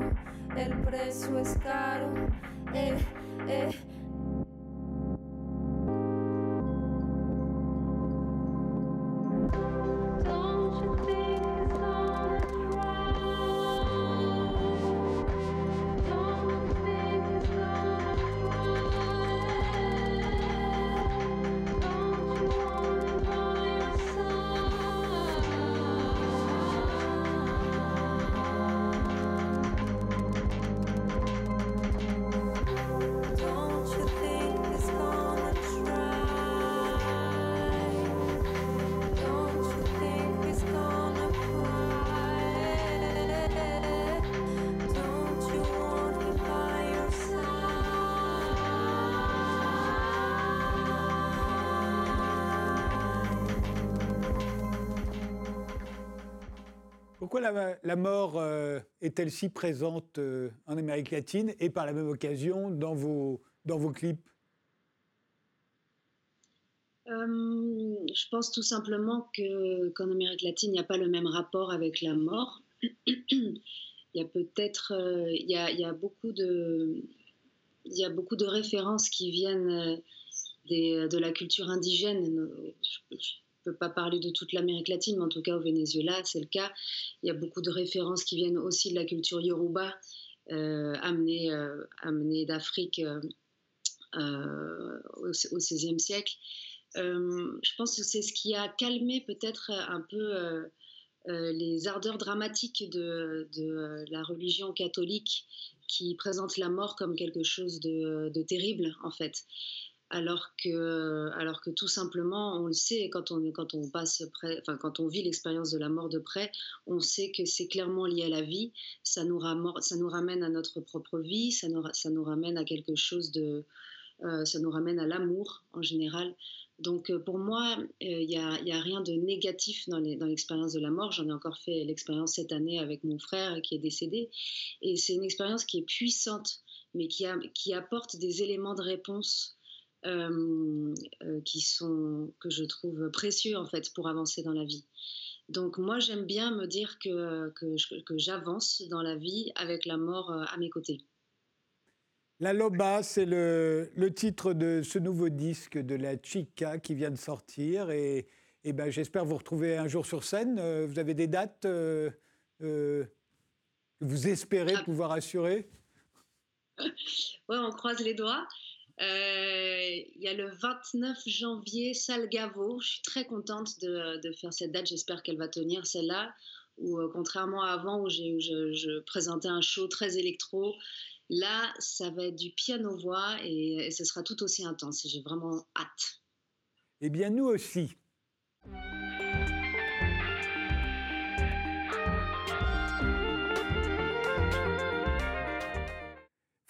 S1: el precio es caro, eh, eh. La, mort euh, est-elle si présente euh, en Amérique latine et par la même occasion dans vos, dans vos clips?
S3: Euh, Je pense tout simplement qu'en Amérique latine, il n'y a pas le même rapport avec la mort. il y a peut-être, il, y a, beaucoup de, il y a beaucoup de références qui viennent de la culture indigène ne peux pas parler de toute l'Amérique latine, mais en tout cas au Venezuela, c'est le cas. Il y a beaucoup de références qui viennent aussi de la culture yoruba, euh, amenée, euh, d'Afrique euh, euh, au XVIe siècle. je pense que c'est ce qui a calmé peut-être un peu les ardeurs dramatiques de, de, la religion catholique qui présente la mort comme quelque chose de, de terrible, en fait alors que, alors que tout simplement, on le sait, quand on, quand on, passe près, enfin, quand on vit l'expérience de la mort de près, on sait que c'est clairement lié à la vie, ça nous, ramène à notre propre vie, ça nous, ramène à quelque chose de... Euh, ça nous ramène à l'amour en général. Donc euh, pour moi, il n'y a, rien de négatif dans l'expérience de la mort. J'en ai encore fait l'expérience cette année avec mon frère qui est décédé. Et c'est une expérience qui est puissante, mais qui, apporte des éléments de réponse euh, euh, qui sont, que je trouve précieux en fait pour avancer dans la vie. Donc moi j'aime bien me dire que, que, que j'avance dans la vie avec la mort euh, à mes côtés.
S1: La Loba, c'est le, le, titre de ce nouveau disque de la Chica qui vient de sortir. Et, et ben, j'espère vous retrouver un jour sur scène. Vous avez des dates que vous espérez ah. pouvoir assurer?
S3: Oui, on croise les doigts. Euh, il y a le 29 janvier, Salgavo. Je suis très contente de, faire cette date. J'espère qu'elle va tenir celle-là. Ou euh, contrairement à avant où, je, je, présentais un show très électro, là, ça va être du piano-voix et, et ce sera tout aussi intense. J'ai vraiment hâte.
S1: Eh bien, nous aussi.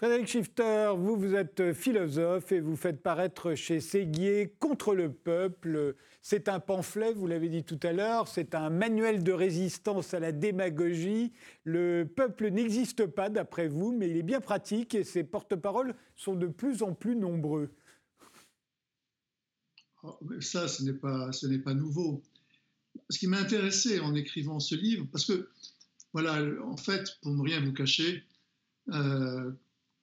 S1: Frédéric Schifter, vous, vous êtes philosophe et vous faites paraître chez Séguier Contre le peuple. C'est un pamphlet, vous l'avez dit tout à l'heure, c'est un manuel de résistance à la démagogie. Le peuple n'existe pas, d'après vous, mais il est bien pratique et ses porte-paroles sont de plus en plus nombreux.
S2: Oh, ça, ce n'est pas, ce n'est pas nouveau. Ce qui m'a intéressé en écrivant ce livre, parce que, voilà, en fait, pour ne rien vous cacher, euh,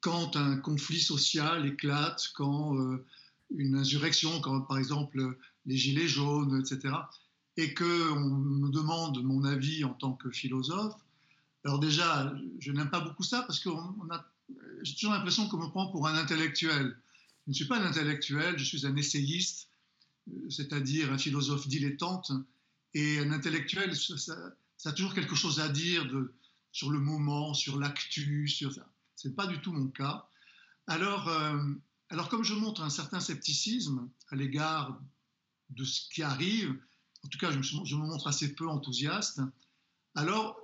S2: quand un conflit social éclate, quand euh, une insurrection, comme par exemple les Gilets jaunes, etc., et qu'on me demande mon avis en tant que philosophe, alors déjà, je n'aime pas beaucoup ça parce que j'ai toujours l'impression qu'on me prend pour un intellectuel. Je ne suis pas un intellectuel, je suis un essayiste, euh, c'est-à-dire un philosophe dilettante. Et un intellectuel, ça, a toujours quelque chose à dire sur le moment, sur l'actu, sur ça. Ce n'est pas du tout mon cas. Alors, euh, alors, comme je montre un certain scepticisme à l'égard de ce qui arrive, en tout cas, je me, montre assez peu enthousiaste, alors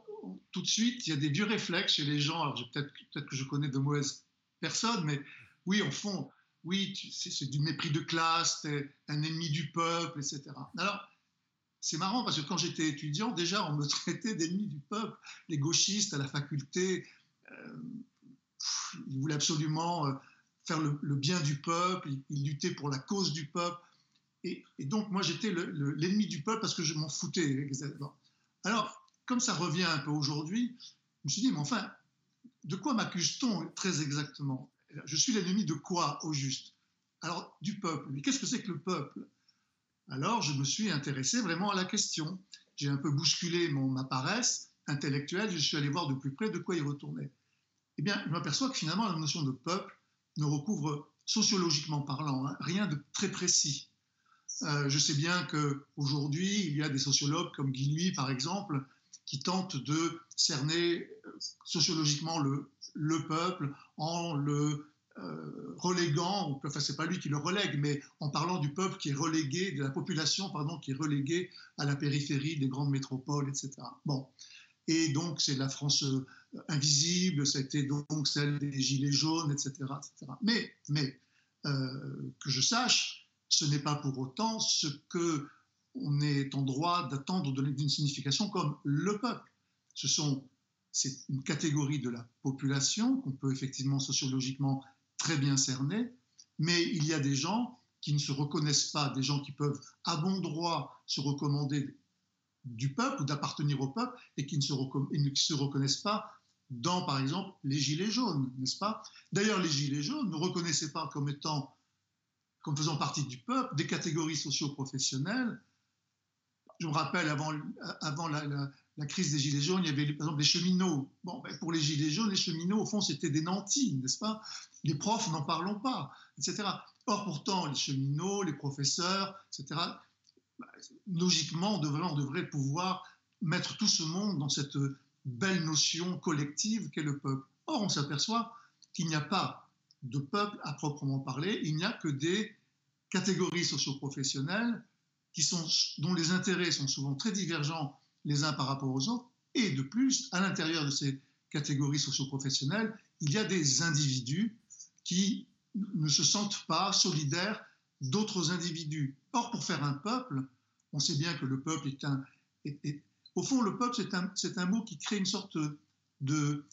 S2: tout de suite, il y a des vieux réflexes chez les gens. Alors, peut-être peut que je connais de mauvaises personnes, mais oui, en fond, oui, c'est du mépris de classe, es un ennemi du peuple, etc. Alors, c'est marrant parce que quand j'étais étudiant, déjà, on me traitait d'ennemi du peuple. Les gauchistes à la faculté, euh, ils voulaient absolument euh, faire le, bien du peuple, ils, luttaient pour la cause du peuple. Et, donc, moi, j'étais l'ennemi du peuple parce que je m'en foutais. Alors, comme ça revient un peu aujourd'hui, je me suis dit, mais enfin, de quoi m'accuse-t-on très exactement? Je suis l'ennemi de quoi au juste? Alors, du peuple. Mais qu'est-ce que c'est que le peuple? Alors, je me suis intéressé vraiment à la question. J'ai un peu bousculé mon, ma paresse intellectuelle, je suis allé voir de plus près de quoi il retournait. Eh bien, je m'aperçois que finalement, la notion de peuple ne recouvre, sociologiquement parlant, hein, rien de très précis. Euh, je sais bien qu'aujourd'hui, il y a des sociologues comme Guy par exemple, qui tente de cerner euh, sociologiquement le, le peuple en le euh, reléguant, enfin c'est pas lui qui le relègue, mais en parlant du peuple qui est relégué, de la population pardon, qui est reléguée à la périphérie des grandes métropoles, etc. Bon, et donc c'est la France invisible, c'était donc celle des gilets jaunes, etc., etc. Mais, mais que je sache, ce n'est pas pour autant ce que on est en droit d'attendre d'une signification comme le peuple. Ce sont, c'est une catégorie de la population qu'on peut effectivement sociologiquement très bien cerner, mais il y a des gens qui ne se reconnaissent pas, des gens qui peuvent à bon droit se recommander du peuple ou d'appartenir au peuple et qui ne se reconnaissent pas dans, par exemple, les Gilets jaunes, n'est-ce pas? D'ailleurs, les Gilets jaunes ne reconnaissaient pas comme étant, comme faisant partie du peuple, des catégories socio-professionnelles je me rappelle, avant, avant la, crise des Gilets jaunes, il y avait par exemple les cheminots. Bon, ben, pour les Gilets jaunes, les cheminots, au fond, c'était des nantis, n'est-ce pas? Les profs, n'en parlons pas, etc. Or, pourtant, les cheminots, les professeurs, etc., ben, logiquement, on devrait, on devrait pouvoir mettre tout ce monde dans cette belle notion collective qu'est le peuple. Or, on s'aperçoit qu'il n'y a pas de peuple à proprement parler, il n'y a que des catégories socioprofessionnelles sont, dont les intérêts sont souvent très divergents les uns par rapport aux autres. Et de plus, à l'intérieur de ces catégories socioprofessionnelles, il y a des individus qui ne se sentent pas solidaires d'autres individus. Or, pour faire un peuple, on sait bien que le peuple est un... au fond, le peuple, c'est un, mot qui crée une sorte de,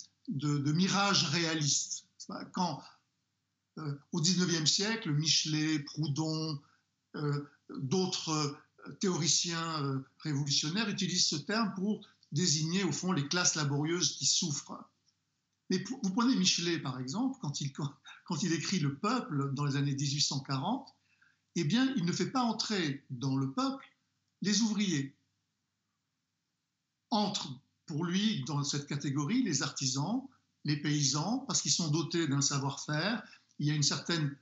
S2: mirage réaliste. Quand, euh, au XIXe siècle, Michelet, Proudhon, euh, d'autres euh, théoriciens révolutionnaires utilisent ce terme pour désigner au fond les classes laborieuses qui souffrent. Mais vous prenez Michelet par exemple, quand il, quand il écrit Le peuple dans les années 1840, eh bien il ne fait pas entrer dans le peuple les ouvriers. Entre pour lui dans cette catégorie les artisans, les paysans, parce qu'ils sont dotés d'un savoir-faire, il y a une certaine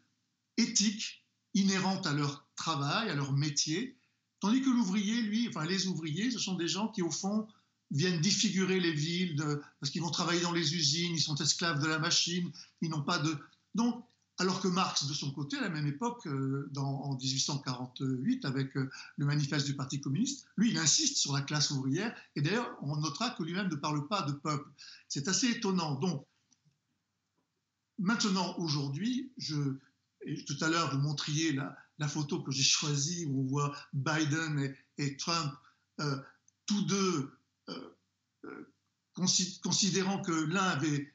S2: éthique inhérente à leur travail, à leur métier, tandis que l'ouvrier, lui, enfin les ouvriers, ce sont des gens qui, au fond, viennent défigurer les villes parce qu'ils vont travailler dans les usines, ils sont esclaves de la machine, ils n'ont pas de... Donc, alors que Marx, de son côté, à la même époque, euh, en 1848, avec euh, le manifeste du Parti communiste, lui, il insiste sur la classe ouvrière, et d'ailleurs, on notera que lui-même ne parle pas de peuple. C'est assez étonnant. Donc, maintenant, aujourd'hui, tout à l'heure, vous montriez la, photo que j'ai choisie où on voit Biden et, Trump, euh, tous deux considérant que l'un avait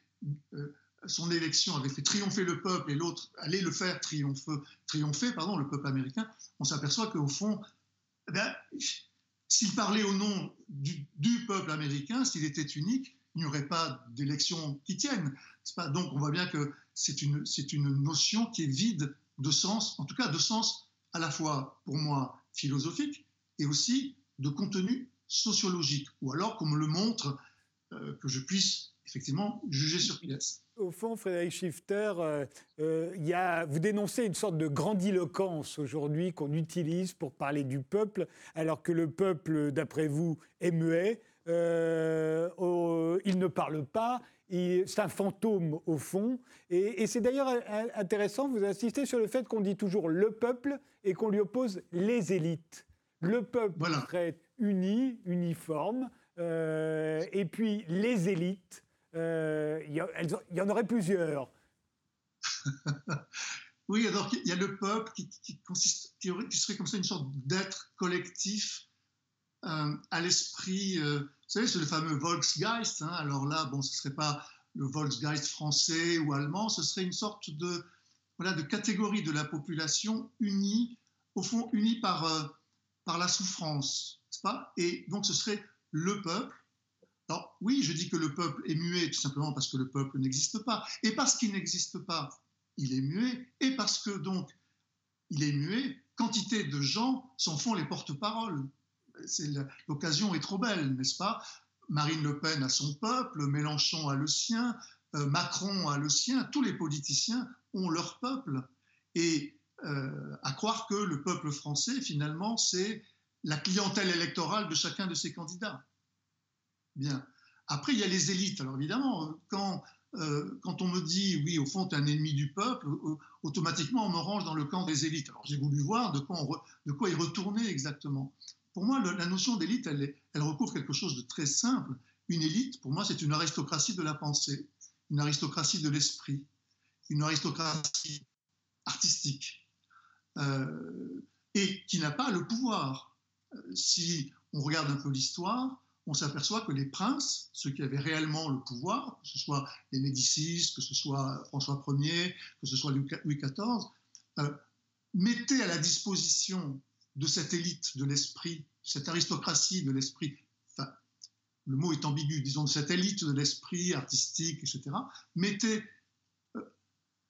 S2: son élection avait fait triompher le peuple et l'autre allait le faire triompher, triompher pardon, le peuple américain, on s'aperçoit qu'au fond, eh s'il parlait au nom du, peuple américain, s'il était unique, il n'y aurait pas d'élection qui tienne. Pas Donc on voit bien que c'est une, une notion qui est vide de sens, en tout cas de sens à la fois pour moi philosophique et aussi de contenu sociologique, ou alors qu'on me le montre, euh, que je puisse effectivement juger sur pièce.
S1: Au fond, Frédéric Schifter, euh, euh, y a, vous dénoncez une sorte de grandiloquence aujourd'hui qu'on utilise pour parler du peuple, alors que le peuple, d'après vous, est muet. il ne parle pas, c'est un fantôme au fond. Et, c'est d'ailleurs intéressant, vous insistez sur le fait qu'on dit toujours le peuple et qu'on lui oppose les élites. Le peuple serait uni, uniforme, et puis les élites euh, il y, en aurait plusieurs.
S2: oui, alors il y a le peuple qui, consiste, qui, serait comme ça une sorte d'être collectif euh, à l'esprit. Euh, vous savez, c'est le fameux Volksgeist. Hein. alors là, bon, ce ne serait pas le Volksgeist français ou allemand, ce serait une sorte de, voilà, de catégorie de la population unie, au fond, unie par, par la souffrance, pas? Et donc, ce serait le peuple alors oui, je dis que le peuple est muet tout simplement parce que le peuple n'existe pas. Et parce qu'il n'existe pas, il est muet. Et parce que donc il est muet, quantité de gens s'en font les porte-paroles. L'occasion est trop belle, n'est-ce pas? Marine Le Pen a son peuple, Mélenchon a le sien, euh, Macron a le sien, tous les politiciens ont leur peuple. Et euh, à croire que le peuple français, finalement, c'est la clientèle électorale de chacun de ses candidats. Après, il y a les élites. Alors évidemment, quand, euh, quand on me dit, oui, au fond, tu es un ennemi du peuple, automatiquement, on me range dans le camp des élites. Alors j'ai voulu voir de quoi, de quoi y retourner exactement. Pour moi, la notion d'élite, elle, recouvre quelque chose de très simple. Une élite, pour moi, c'est une aristocratie de la pensée, une aristocratie de l'esprit, une aristocratie artistique, euh, et qui n'a pas le pouvoir. Euh, si on regarde un peu l'histoire, on s'aperçoit que les princes, ceux qui avaient réellement le pouvoir, que ce soit les Médicis, que ce soit François Ier, que ce soit Louis XIV, euh, mettaient à la disposition de cette élite de l'esprit, cette aristocratie de l'esprit, enfin, le mot est ambigu, disons de cette élite de l'esprit artistique, etc., mettaient, euh,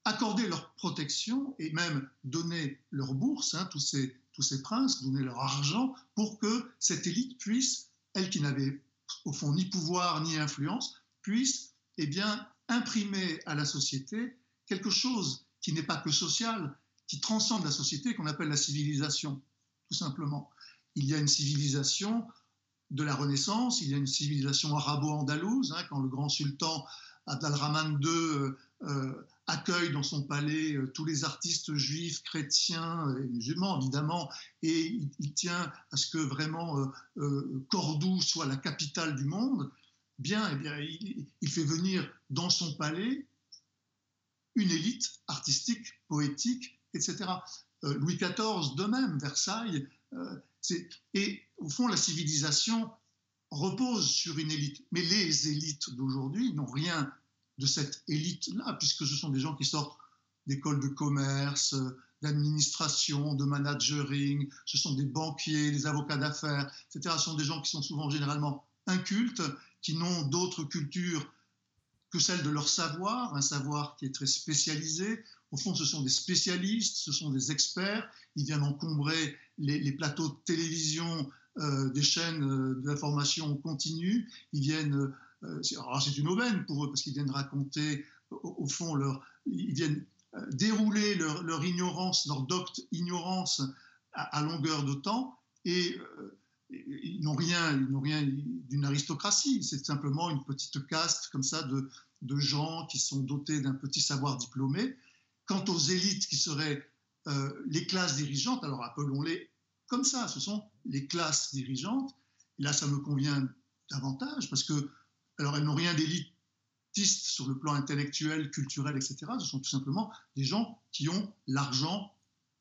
S2: accordaient leur protection et même donnaient leur bourse, hein, tous, ces, tous ces princes, donnaient leur argent pour que cette élite puisse elle qui n'avait au fond ni pouvoir ni influence, puisse eh bien, imprimer à la société quelque chose qui n'est pas que social, qui transcende la société, qu'on appelle la civilisation, tout simplement. Il y a une civilisation de la Renaissance, il y a une civilisation arabo-andalouse, hein, quand le grand sultan Abdalrahman II euh, euh, accueille dans son palais euh, tous les artistes juifs, chrétiens et musulmans, évidemment, et il, tient à ce que vraiment Cordoue soit la capitale du monde, bien, eh bien il, fait venir dans son palais une élite artistique, poétique, etc. Louis XIV, de même, Versailles, et au fond, la civilisation repose sur une élite. Mais les élites d'aujourd'hui n'ont rien de cette élite-là, puisque ce sont des gens qui sortent d'écoles de commerce, d'administration, de managering, ce sont des banquiers, des avocats d'affaires, etc. Ce sont des gens qui sont souvent généralement incultes, qui n'ont d'autre culture que celle de leur savoir, un savoir qui est très spécialisé. Au fond, ce sont des spécialistes, ce sont des experts. Ils viennent encombrer les, plateaux de télévision euh, des chaînes euh, d'information continue. Ils viennent euh, c'est une aubaine pour eux parce qu'ils viennent raconter, au, fond, leur, ils viennent euh, dérouler leur, ignorance, leur docte ignorance à, longueur de temps et euh, ils n'ont rien, rien d'une aristocratie. C'est simplement une petite caste comme ça de, de gens qui sont dotés d'un petit savoir diplômé. Quant aux élites qui seraient les classes dirigeantes, alors appelons-les comme ça, ce sont les classes dirigeantes. Et là, ça me convient davantage parce que alors, elles n'ont rien d'élitiste sur le plan intellectuel, culturel, etc. Ce sont tout simplement des gens qui ont l'argent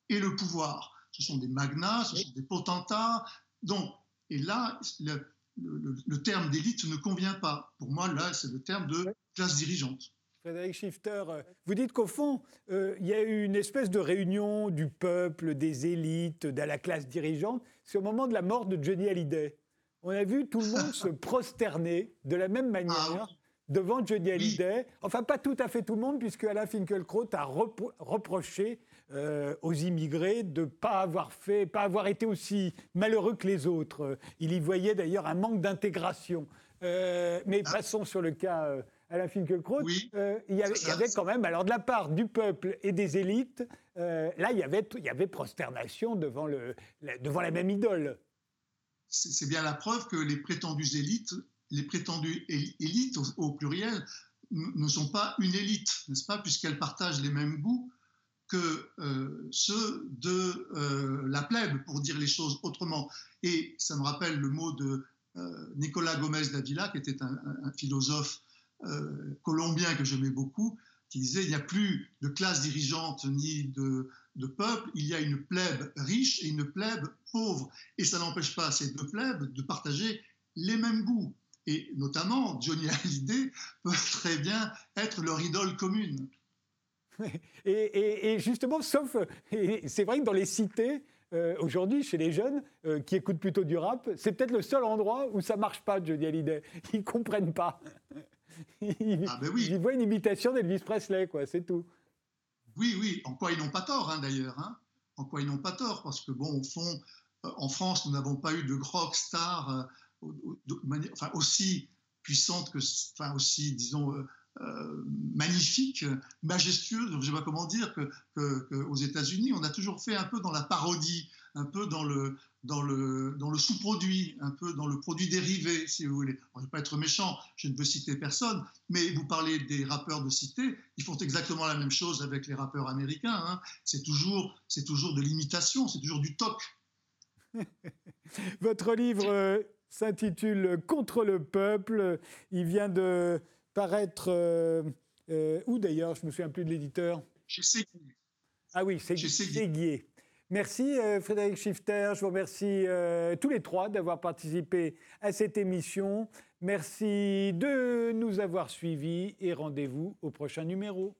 S2: et le pouvoir. Ce sont des magnats, ce sont des potentats. Donc, et là, le, terme d'élite ne convient pas. Pour moi, là, c'est le terme de classe dirigeante.
S1: Frédéric Schifter, euh, vous dites qu'au fond, euh, il y a eu une espèce de réunion du peuple, des élites, de la classe dirigeante. C'est au moment de la mort de Johnny Hallyday. On a vu tout le monde se prosterner de la même manière
S2: Ah
S1: devant Johnny Hallyday. Enfin, pas tout à fait tout le monde, puisque Alain Finkielkraut a repro- reproché euh, aux immigrés de ne pas avoir fait, pas avoir été aussi malheureux que les autres. Il y voyait d'ailleurs un manque d'intégration. Euh, mais
S2: Ah.
S1: passons sur le cas euh, Alain Finkielkraut.
S2: Oui.
S1: Il y avait,
S2: Ça,
S1: il y avait
S2: ça-
S1: quand même, alors de la part du peuple et des élites, là, il y, avait, il y avait prosternation devant, le, la, devant la même idole.
S2: C'est bien la preuve que les prétendues élites, les prétendues éli- élites au, pluriel, ne sont pas une élite, n'est-ce pas, puisqu'elles partagent les mêmes goûts que euh, ceux de euh, la plèbe, pour dire les choses autrement. Et ça me rappelle le mot de euh, Nicolas Gomez d'Avila, qui était un, philosophe colombien que j'aimais beaucoup, qui disait il n'y a plus de classe dirigeante ni de, de peuple, il y a une plèbe riche et une plèbe Et ça n'empêche pas ces deux plèbes de partager les mêmes goûts. Et notamment, Johnny Hallyday peut très bien être leur idole commune.
S1: Et, et- et justement, sauf, c'est vrai que dans les cités, euh, aujourd'hui, chez les jeunes euh, qui écoutent plutôt du rap, c'est peut-être le seul endroit où ça marche pas, Johnny Hallyday. Ils comprennent pas. Ils,
S2: Ah ben oui.
S1: ils voient une imitation d'Elvis Presley, quoi, c'est tout.
S2: Oui, oui, en quoi ils n'ont pas tort hein, d'ailleurs. hein. En quoi ils n'ont pas tort, parce que bon, au fond, en France, nous n'avons pas eu de rock star euh, aussi puissante que, enfin aussi, disons, euh, euh, magnifique, euh, majestueuse, je ne sais pas comment dire, que, aux États-Unis, on a toujours fait un peu dans la parodie, un peu dans le, dans le, dans le sous-produit, un peu dans le produit dérivé, si vous voulez. Je ne vais pas être méchant, je ne veux citer personne, mais vous parlez des rappeurs de cité, ils font exactement la même chose avec les rappeurs américains. hein. C'est toujours, toujours de l'imitation, c'est toujours du toc.
S1: Votre livre euh, s'intitule Contre le peuple. Il vient de paraître. euh, euh, où d'ailleurs? Je me souviens plus de l'éditeur.
S2: Sais que-
S1: Ah oui, c'est
S2: Chez Séguier.
S1: Séguier. Merci euh, Frédéric Schifter, je vous remercie tous les trois d'avoir participé à cette émission. Merci de nous avoir suivis et rendez-vous au prochain numéro.